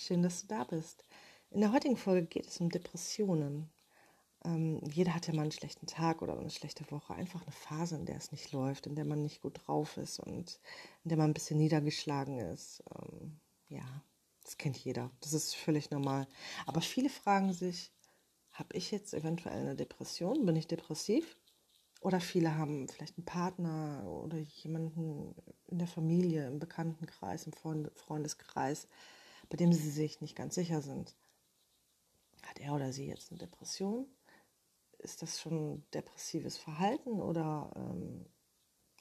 schön, dass du da bist. In der heutigen Folge geht es um Depressionen. Ähm, jeder hat ja mal einen schlechten Tag oder eine schlechte Woche, einfach eine Phase, in der es nicht läuft, in der man nicht gut drauf ist und in der man ein bisschen niedergeschlagen ist. Ähm, ja, das kennt jeder. Das ist völlig normal. Aber viele fragen sich, habe ich jetzt eventuell eine Depression? Bin ich depressiv? Oder viele haben vielleicht einen Partner oder jemanden in der Familie, im Bekanntenkreis, im Freundeskreis, bei dem sie sich nicht ganz sicher sind. Hat er oder sie jetzt eine Depression? Ist das schon depressives Verhalten oder ähm,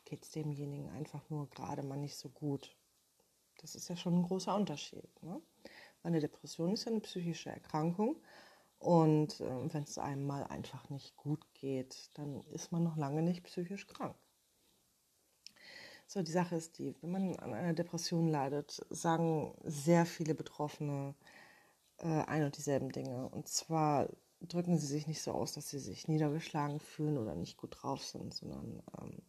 geht es demjenigen einfach nur gerade mal nicht so gut? Das ist ja schon ein großer Unterschied. Ne? Eine Depression ist ja eine psychische Erkrankung und äh, wenn es einem mal einfach nicht gut geht, dann ist man noch lange nicht psychisch krank. So, die Sache ist die, wenn man an einer Depression leidet, sagen sehr viele Betroffene äh, ein und dieselben Dinge. Und zwar drücken sie sich nicht so aus, dass sie sich niedergeschlagen fühlen oder nicht gut drauf sind, sondern ähm,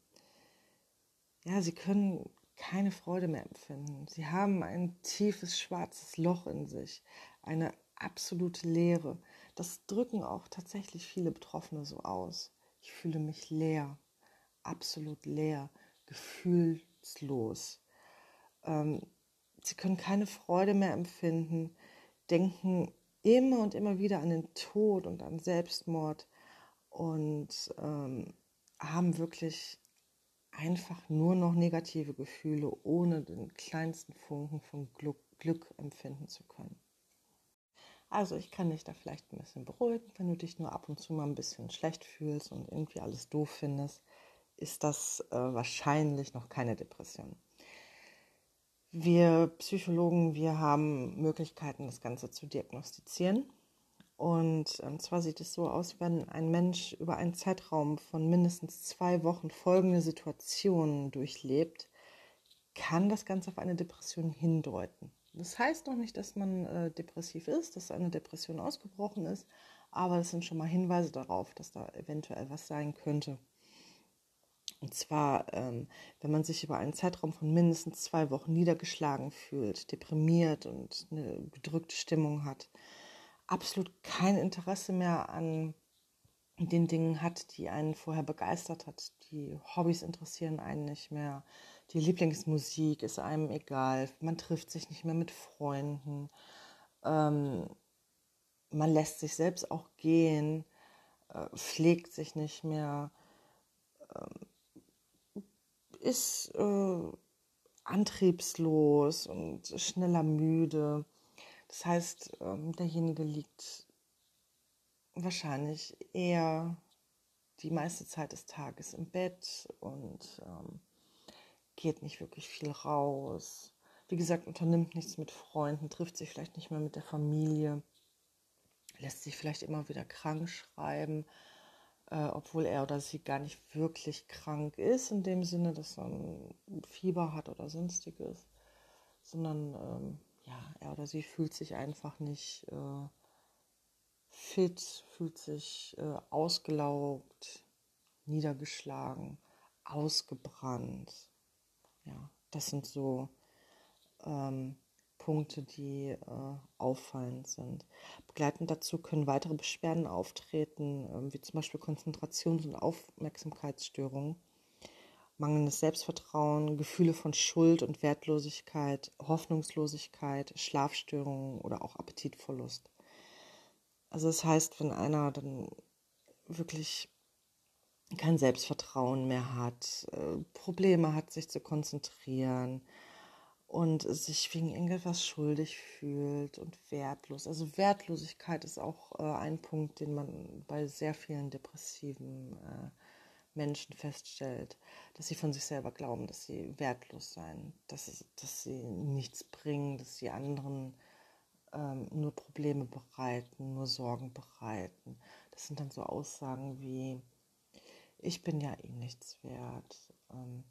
ja, sie können keine Freude mehr empfinden. Sie haben ein tiefes schwarzes Loch in sich, eine absolute Leere. Das drücken auch tatsächlich viele Betroffene so aus. Ich fühle mich leer, absolut leer, gefühlslos. Ähm, sie können keine Freude mehr empfinden, denken immer und immer wieder an den Tod und an Selbstmord und ähm, haben wirklich einfach nur noch negative Gefühle, ohne den kleinsten Funken von Glück, Glück empfinden zu können. Also ich kann dich da vielleicht ein bisschen beruhigen, wenn du dich nur ab und zu mal ein bisschen schlecht fühlst und irgendwie alles doof findest, ist das äh, wahrscheinlich noch keine Depression. Wir Psychologen, wir haben Möglichkeiten, das Ganze zu diagnostizieren. Und ähm, zwar sieht es so aus, wenn ein Mensch über einen Zeitraum von mindestens zwei Wochen folgende Situationen durchlebt, kann das Ganze auf eine Depression hindeuten. Das heißt noch nicht, dass man äh, depressiv ist, dass eine Depression ausgebrochen ist, aber es sind schon mal Hinweise darauf, dass da eventuell was sein könnte. Und zwar, ähm, wenn man sich über einen Zeitraum von mindestens zwei Wochen niedergeschlagen fühlt, deprimiert und eine gedrückte Stimmung hat, absolut kein Interesse mehr an den Dingen hat, die einen vorher begeistert hat. Die Hobbys interessieren einen nicht mehr, die Lieblingsmusik ist einem egal, man trifft sich nicht mehr mit Freunden, ähm, man lässt sich selbst auch gehen, äh, pflegt sich nicht mehr, äh, ist äh, antriebslos und schneller müde. Das heißt, ähm, derjenige liegt wahrscheinlich eher die meiste Zeit des Tages im Bett und ähm, geht nicht wirklich viel raus. Wie gesagt, unternimmt nichts mit Freunden, trifft sich vielleicht nicht mehr mit der Familie, lässt sich vielleicht immer wieder krank schreiben, äh, obwohl er oder sie gar nicht wirklich krank ist, in dem Sinne, dass ein Fieber hat oder sonstiges, sondern ähm, ja, er oder sie fühlt sich einfach nicht äh, fit, fühlt sich äh, ausgelaugt, niedergeschlagen, ausgebrannt. Ja, das sind so ähm, Punkte, die äh, auffallend sind. Begleitend dazu können weitere Beschwerden auftreten, äh, wie zum Beispiel Konzentrations- und Aufmerksamkeitsstörungen, mangelndes Selbstvertrauen, Gefühle von Schuld und Wertlosigkeit, Hoffnungslosigkeit, Schlafstörungen oder auch Appetitverlust. Also das heißt, wenn einer dann wirklich kein Selbstvertrauen mehr hat, äh, Probleme hat, sich zu konzentrieren und sich wegen irgendetwas schuldig fühlt und wertlos. Also Wertlosigkeit ist auch äh, ein Punkt, den man bei sehr vielen depressiven äh, Menschen feststellt, dass sie von sich selber glauben, dass sie wertlos seien, dass, dass sie nichts bringen, dass sie anderen ähm, nur Probleme bereiten, nur Sorgen bereiten. Das sind dann so Aussagen wie, ich bin ja eh nichts wert. Ähm,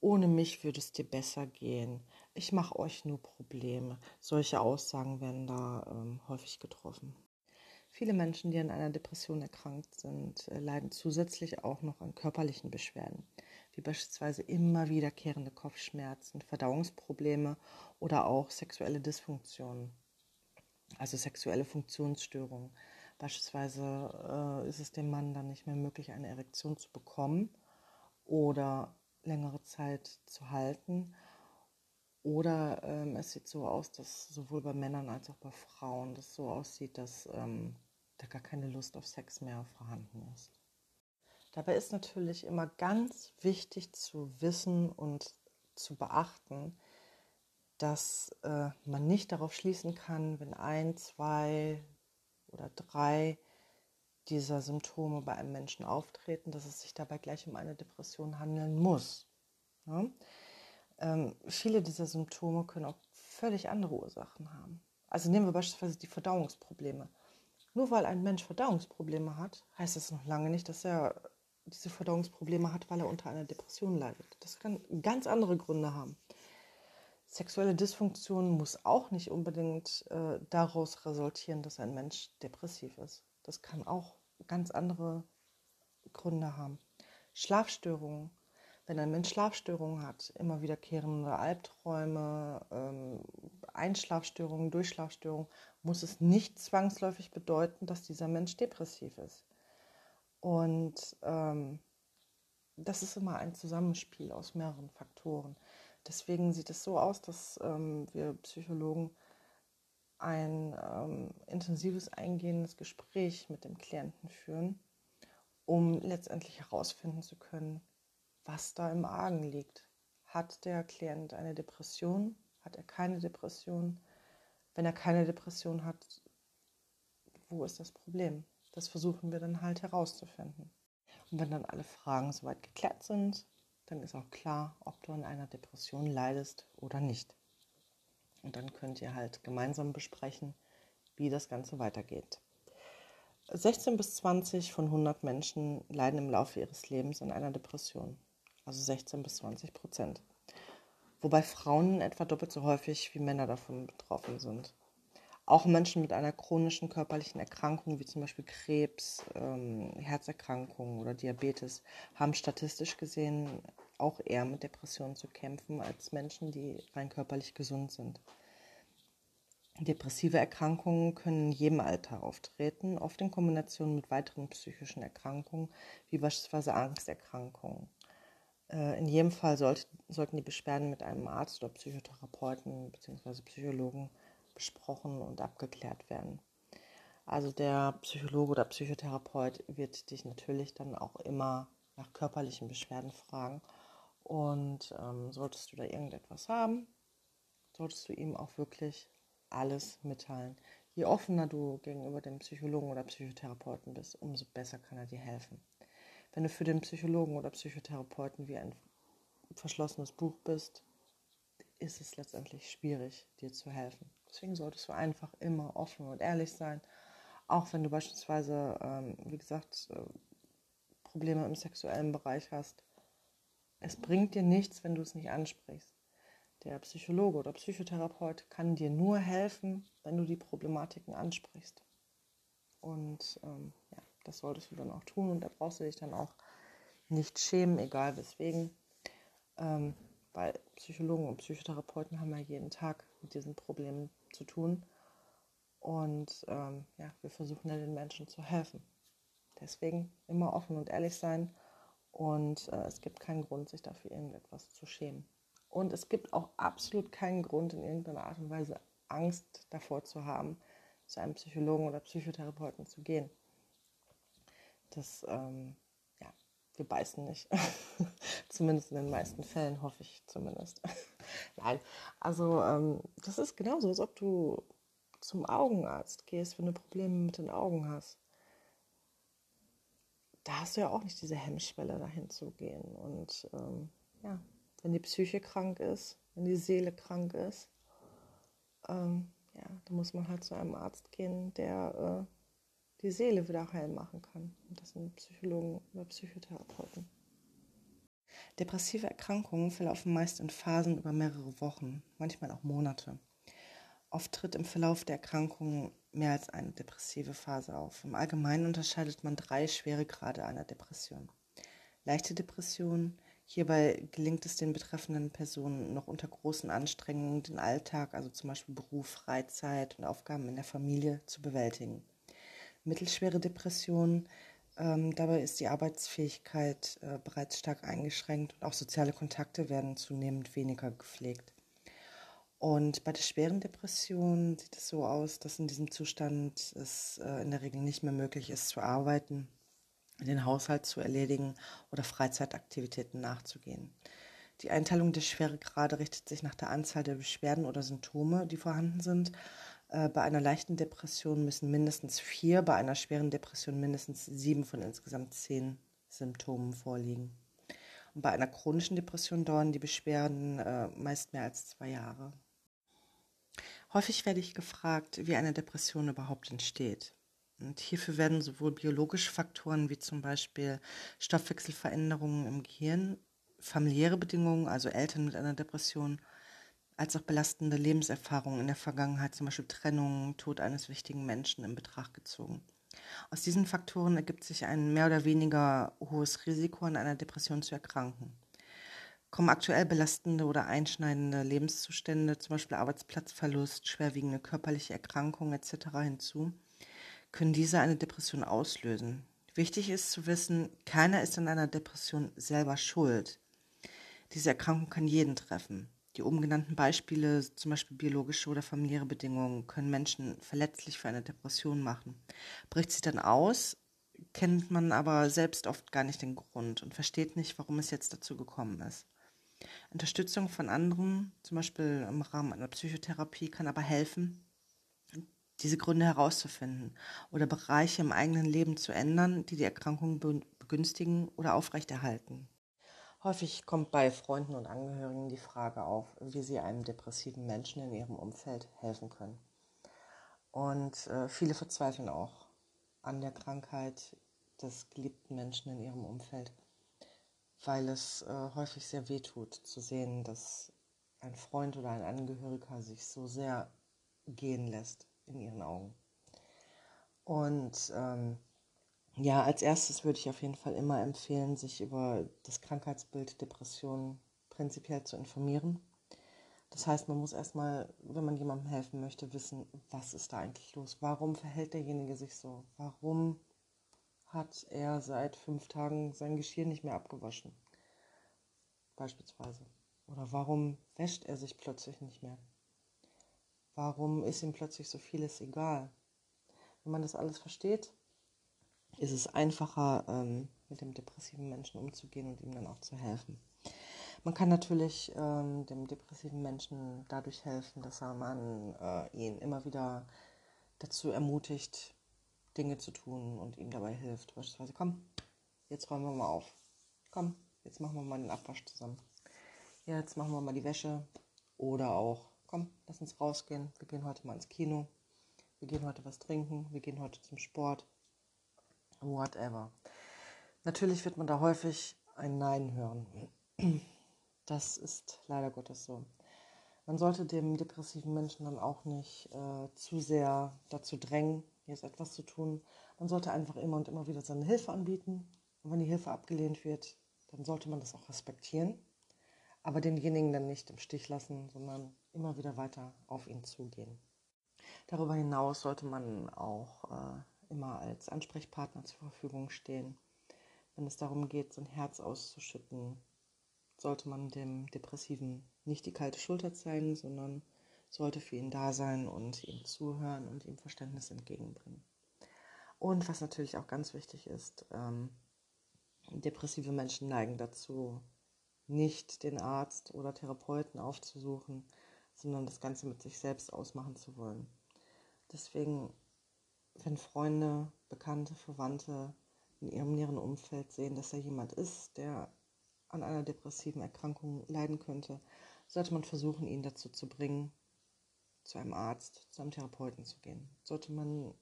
ohne mich würde es dir besser gehen. Ich mache euch nur Probleme. Solche Aussagen werden da ähm, häufig getroffen. Viele Menschen, die an einer Depression erkrankt sind, äh, leiden zusätzlich auch noch an körperlichen Beschwerden, wie beispielsweise immer wiederkehrende Kopfschmerzen, Verdauungsprobleme oder auch sexuelle Dysfunktionen, also sexuelle Funktionsstörungen. Beispielsweise äh, ist es dem Mann dann nicht mehr möglich, eine Erektion zu bekommen oder längere Zeit zu halten. Oder ähm, es sieht so aus, dass sowohl bei Männern als auch bei Frauen das so aussieht, dass ähm, da gar keine Lust auf Sex mehr vorhanden ist. Dabei ist natürlich immer ganz wichtig zu wissen und zu beachten, dass äh, man nicht darauf schließen kann, wenn ein, zwei oder drei dieser Symptome bei einem Menschen auftreten, dass es sich dabei gleich um eine Depression handeln muss. Ja? Ähm, viele dieser Symptome können auch völlig andere Ursachen haben. Also nehmen wir beispielsweise die Verdauungsprobleme. Nur weil ein Mensch Verdauungsprobleme hat, heißt das noch lange nicht, dass er diese Verdauungsprobleme hat, weil er unter einer Depression leidet. Das kann ganz andere Gründe haben. Sexuelle Dysfunktion muss auch nicht unbedingt äh, daraus resultieren, dass ein Mensch depressiv ist. Das kann auch ganz andere Gründe haben. Schlafstörungen. Wenn ein Mensch Schlafstörungen hat, immer wiederkehrende Albträume, ähm, Einschlafstörungen, Durchschlafstörungen, muss es nicht zwangsläufig bedeuten, dass dieser Mensch depressiv ist. Und ähm, das ist immer ein Zusammenspiel aus mehreren Faktoren. Deswegen sieht es so aus, dass ähm, wir Psychologen ein ähm, intensives, eingehendes Gespräch mit dem Klienten führen, um letztendlich herausfinden zu können, was da im Argen liegt. Hat der Klient eine Depression? Hat er keine Depression? Wenn er keine Depression hat, wo ist das Problem? Das versuchen wir dann halt herauszufinden. Und wenn dann alle Fragen soweit geklärt sind, dann ist auch klar, ob du an einer Depression leidest oder nicht. Und dann könnt ihr halt gemeinsam besprechen, wie das Ganze weitergeht. 16 bis 20 von 100 Menschen leiden im Laufe ihres Lebens an einer Depression. Also 16 bis 20 Prozent. Wobei Frauen etwa doppelt so häufig wie Männer davon betroffen sind. Auch Menschen mit einer chronischen körperlichen Erkrankung, wie zum Beispiel Krebs, ähm, Herzerkrankungen oder Diabetes, haben statistisch gesehen auch eher mit Depressionen zu kämpfen als Menschen, die rein körperlich gesund sind. Depressive Erkrankungen können in jedem Alter auftreten, oft in Kombination mit weiteren psychischen Erkrankungen, wie beispielsweise Angsterkrankungen. Äh, in jedem Fall sollte, sollten die Beschwerden mit einem Arzt oder Psychotherapeuten bzw. Psychologen besprochen und abgeklärt werden. Also der Psychologe oder Psychotherapeut wird dich natürlich dann auch immer nach körperlichen Beschwerden fragen. Und ähm, solltest du da irgendetwas haben, solltest du ihm auch wirklich alles mitteilen. Je offener du gegenüber dem Psychologen oder Psychotherapeuten bist, umso besser kann er dir helfen. Wenn du für den Psychologen oder Psychotherapeuten wie ein verschlossenes Buch bist, ist es letztendlich schwierig, dir zu helfen. Deswegen solltest du einfach immer offen und ehrlich sein. Auch wenn du beispielsweise, ähm, wie gesagt, äh, Probleme im sexuellen Bereich hast. Es bringt dir nichts, wenn du es nicht ansprichst. Der Psychologe oder Psychotherapeut kann dir nur helfen, wenn du die Problematiken ansprichst. Und ähm, ja, das solltest du dann auch tun und da brauchst du dich dann auch nicht schämen, egal weswegen. Ähm, weil Psychologen und Psychotherapeuten haben ja jeden Tag mit diesen Problemen zu tun. Und ähm, ja, wir versuchen ja den Menschen zu helfen. Deswegen immer offen und ehrlich sein. Und äh, es gibt keinen Grund, sich dafür irgendetwas zu schämen. Und es gibt auch absolut keinen Grund, in irgendeiner Art und Weise Angst davor zu haben, zu einem Psychologen oder Psychotherapeuten zu gehen. Das ähm, wir beißen nicht. zumindest in den meisten Fällen, hoffe ich zumindest. Nein, also ähm, das ist genauso, als ob du zum Augenarzt gehst, wenn du Probleme mit den Augen hast. Da hast du ja auch nicht diese Hemmschwelle, dahin zu gehen. Und ähm, ja, wenn die Psyche krank ist, wenn die Seele krank ist, ähm, ja, da muss man halt zu einem Arzt gehen, der äh, die Seele wieder heil machen kann. Und das sind Psychologen oder Psychotherapeuten. Depressive Erkrankungen verlaufen meist in Phasen über mehrere Wochen, manchmal auch Monate. Oft tritt im Verlauf der Erkrankung mehr als eine depressive Phase auf. Im Allgemeinen unterscheidet man drei Schweregrade einer Depression. Leichte Depression, Hierbei gelingt es den betreffenden Personen noch unter großen Anstrengungen, den Alltag, also zum Beispiel Beruf, Freizeit und Aufgaben in der Familie zu bewältigen. Mittelschwere Depressionen, ähm, dabei ist die Arbeitsfähigkeit äh, bereits stark eingeschränkt und auch soziale Kontakte werden zunehmend weniger gepflegt. Und bei der schweren Depression sieht es so aus, dass in diesem Zustand es äh, in der Regel nicht mehr möglich ist zu arbeiten den Haushalt zu erledigen oder Freizeitaktivitäten nachzugehen. Die Einteilung der Schweregrade richtet sich nach der Anzahl der Beschwerden oder Symptome, die vorhanden sind. Äh, bei einer leichten Depression müssen mindestens vier, bei einer schweren Depression mindestens sieben von insgesamt zehn Symptomen vorliegen. Und bei einer chronischen Depression dauern die Beschwerden äh, meist mehr als zwei Jahre. Häufig werde ich gefragt, wie eine Depression überhaupt entsteht. Und hierfür werden sowohl biologische Faktoren wie zum Beispiel Stoffwechselveränderungen im Gehirn, familiäre Bedingungen, also Eltern mit einer Depression, als auch belastende Lebenserfahrungen in der Vergangenheit, zum Beispiel Trennung, Tod eines wichtigen Menschen in Betracht gezogen. Aus diesen Faktoren ergibt sich ein mehr oder weniger hohes Risiko, an einer Depression zu erkranken. Kommen aktuell belastende oder einschneidende Lebenszustände, zum Beispiel Arbeitsplatzverlust, schwerwiegende körperliche Erkrankungen etc. hinzu, können diese eine Depression auslösen. Wichtig ist zu wissen, keiner ist an einer Depression selber schuld. Diese Erkrankung kann jeden treffen. Die oben genannten Beispiele, zum Beispiel biologische oder familiäre Bedingungen, können Menschen verletzlich für eine Depression machen. Bricht sie dann aus, kennt man aber selbst oft gar nicht den Grund und versteht nicht, warum es jetzt dazu gekommen ist. Unterstützung von anderen, zum Beispiel im Rahmen einer Psychotherapie, kann aber helfen, diese Gründe herauszufinden oder Bereiche im eigenen Leben zu ändern, die die Erkrankung begünstigen oder aufrechterhalten. Häufig kommt bei Freunden und Angehörigen die Frage auf, wie sie einem depressiven Menschen in ihrem Umfeld helfen können. Und äh, viele verzweifeln auch an der Krankheit des geliebten Menschen in ihrem Umfeld, weil es äh, häufig sehr weh tut zu sehen, dass ein Freund oder ein Angehöriger sich so sehr gehen lässt in ihren Augen. Und ähm, ja, als erstes würde ich auf jeden Fall immer empfehlen, sich über das Krankheitsbild Depression prinzipiell zu informieren. Das heißt, man muss erstmal, wenn man jemandem helfen möchte, wissen, was ist da eigentlich los? Warum verhält derjenige sich so? Warum hat er seit fünf Tagen sein Geschirr nicht mehr abgewaschen? Beispielsweise. Oder warum wäscht er sich plötzlich nicht mehr? Warum ist ihm plötzlich so vieles egal? Wenn man das alles versteht, ist es einfacher, ähm, mit dem depressiven Menschen umzugehen und ihm dann auch zu helfen. Man kann natürlich ähm, dem depressiven Menschen dadurch helfen, dass man äh, ihn immer wieder dazu ermutigt, Dinge zu tun und ihm dabei hilft. Beispielsweise, komm, jetzt räumen wir mal auf. Komm, jetzt machen wir mal den Abwasch zusammen. Jetzt machen wir mal die Wäsche. Oder auch, komm, lass uns rausgehen, wir gehen heute mal ins Kino, wir gehen heute was trinken, wir gehen heute zum Sport, whatever. Natürlich wird man da häufig ein Nein hören. Das ist leider Gottes so. Man sollte dem depressiven Menschen dann auch nicht äh, zu sehr dazu drängen, jetzt etwas zu tun. Man sollte einfach immer und immer wieder seine Hilfe anbieten. Und wenn die Hilfe abgelehnt wird, dann sollte man das auch respektieren aber denjenigen dann nicht im Stich lassen, sondern immer wieder weiter auf ihn zugehen. Darüber hinaus sollte man auch äh, immer als Ansprechpartner zur Verfügung stehen. Wenn es darum geht, sein Herz auszuschütten, sollte man dem Depressiven nicht die kalte Schulter zeigen, sondern sollte für ihn da sein und ihm zuhören und ihm Verständnis entgegenbringen. Und was natürlich auch ganz wichtig ist, ähm, depressive Menschen neigen dazu, nicht den Arzt oder Therapeuten aufzusuchen, sondern das Ganze mit sich selbst ausmachen zu wollen. Deswegen, wenn Freunde, Bekannte, Verwandte in ihrem näheren Umfeld sehen, dass da jemand ist, der an einer depressiven Erkrankung leiden könnte, sollte man versuchen, ihn dazu zu bringen, zu einem Arzt, zu einem Therapeuten zu gehen. Sollte man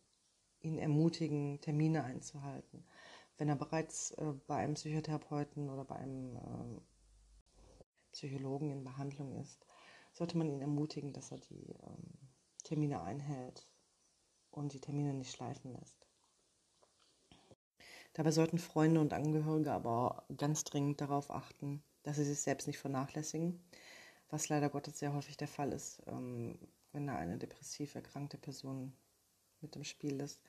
ihn ermutigen, Termine einzuhalten. Wenn er bereits äh, bei einem Psychotherapeuten oder bei einem äh, Psychologen in Behandlung ist, sollte man ihn ermutigen, dass er die ähm, Termine einhält und die Termine nicht schleifen lässt. Dabei sollten Freunde und Angehörige aber ganz dringend darauf achten, dass sie sich selbst nicht vernachlässigen, was leider Gottes sehr häufig der Fall ist, ähm, wenn da eine depressiv erkrankte Person mit im Spiel ist,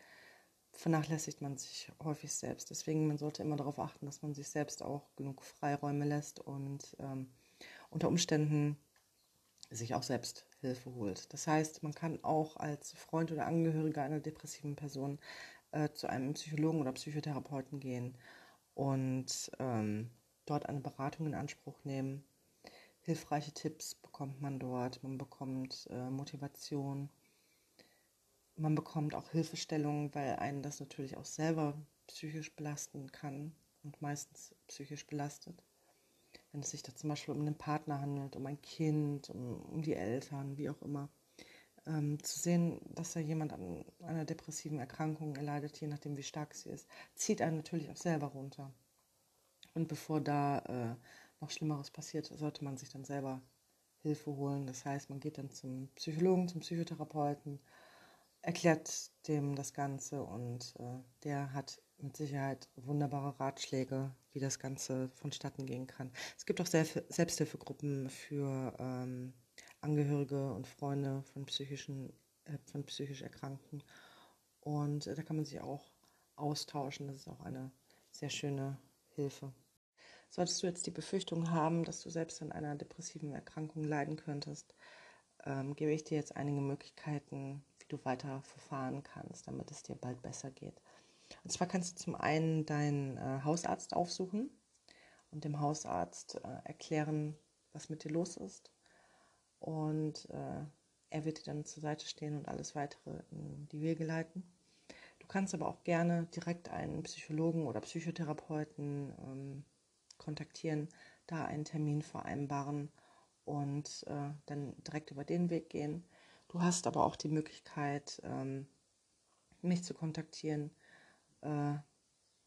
vernachlässigt man sich häufig selbst. Deswegen, man sollte immer darauf achten, dass man sich selbst auch genug Freiräume lässt und ähm, unter Umständen sich auch selbst Hilfe holt. Das heißt, man kann auch als Freund oder Angehöriger einer depressiven Person äh, zu einem Psychologen oder Psychotherapeuten gehen und ähm, dort eine Beratung in Anspruch nehmen. Hilfreiche Tipps bekommt man dort, man bekommt äh, Motivation, man bekommt auch Hilfestellungen, weil einen das natürlich auch selber psychisch belasten kann und meistens psychisch belastet. Wenn es sich da zum Beispiel um einen Partner handelt, um ein Kind, um, um die Eltern, wie auch immer. Ähm, zu sehen, dass da jemand an einer depressiven Erkrankung erleidet, je nachdem wie stark sie ist, zieht einen natürlich auch selber runter. Und bevor da äh, noch Schlimmeres passiert, sollte man sich dann selber Hilfe holen. Das heißt, man geht dann zum Psychologen, zum Psychotherapeuten, erklärt dem das Ganze und äh, der hat mit Sicherheit wunderbare Ratschläge, wie das Ganze vonstatten gehen kann. Es gibt auch Selbsthilfegruppen für ähm, Angehörige und Freunde von psychischen, äh, von psychisch Erkrankten. Und äh, da kann man sich auch austauschen. Das ist auch eine sehr schöne Hilfe. Solltest du jetzt die Befürchtung haben, dass du selbst an einer depressiven Erkrankung leiden könntest, ähm, gebe ich dir jetzt einige Möglichkeiten, wie du weiter verfahren kannst, damit es dir bald besser geht. Und zwar kannst du zum einen deinen äh, Hausarzt aufsuchen und dem Hausarzt äh, erklären, was mit dir los ist. Und äh, er wird dir dann zur Seite stehen und alles weitere in die Wege leiten. Du kannst aber auch gerne direkt einen Psychologen oder Psychotherapeuten ähm, kontaktieren, da einen Termin vereinbaren und äh, dann direkt über den Weg gehen. Du hast aber auch die Möglichkeit, ähm, mich zu kontaktieren. Äh,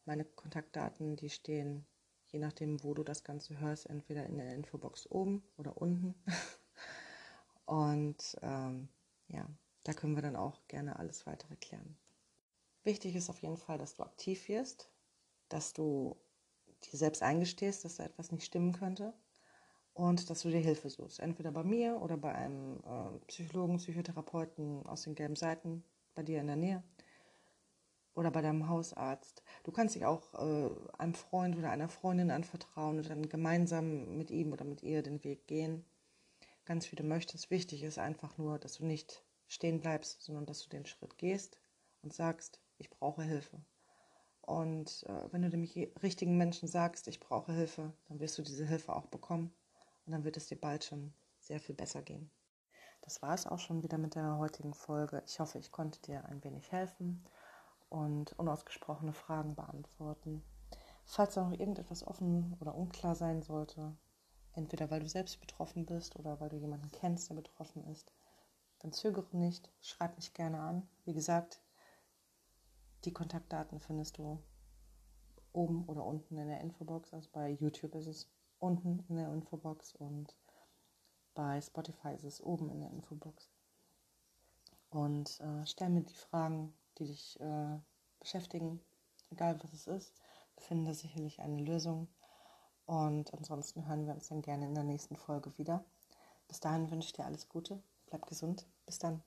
meine Kontaktdaten, die stehen, je nachdem, wo du das Ganze hörst, entweder in der Infobox oben oder unten. und ähm, ja, da können wir dann auch gerne alles weitere klären. Wichtig ist auf jeden Fall, dass du aktiv wirst, dass du dir selbst eingestehst, dass da etwas nicht stimmen könnte und dass du dir Hilfe suchst. Entweder bei mir oder bei einem äh, Psychologen, Psychotherapeuten aus den gelben Seiten bei dir in der Nähe oder bei deinem Hausarzt. Du kannst dich auch äh, einem Freund oder einer Freundin anvertrauen und dann gemeinsam mit ihm oder mit ihr den Weg gehen. Ganz wie du möchtest. Wichtig ist einfach nur, dass du nicht stehen bleibst, sondern dass du den Schritt gehst und sagst, ich brauche Hilfe. Und äh, wenn du dem richtigen Menschen sagst, ich brauche Hilfe, dann wirst du diese Hilfe auch bekommen. Und dann wird es dir bald schon sehr viel besser gehen. Das war es auch schon wieder mit der heutigen Folge. Ich hoffe, ich konnte dir ein wenig helfen und unausgesprochene Fragen beantworten. Falls da noch irgendetwas offen oder unklar sein sollte, entweder weil du selbst betroffen bist oder weil du jemanden kennst, der betroffen ist, dann zögere nicht, schreib mich gerne an. Wie gesagt, die Kontaktdaten findest du oben oder unten in der Infobox. Also bei YouTube ist es unten in der Infobox und bei Spotify ist es oben in der Infobox. Und äh, stell mir die Fragen, die dich äh, beschäftigen, egal was es ist. Wir finden da sicherlich eine Lösung. Und ansonsten hören wir uns dann gerne in der nächsten Folge wieder. Bis dahin wünsche ich dir alles Gute, bleib gesund. Bis dann.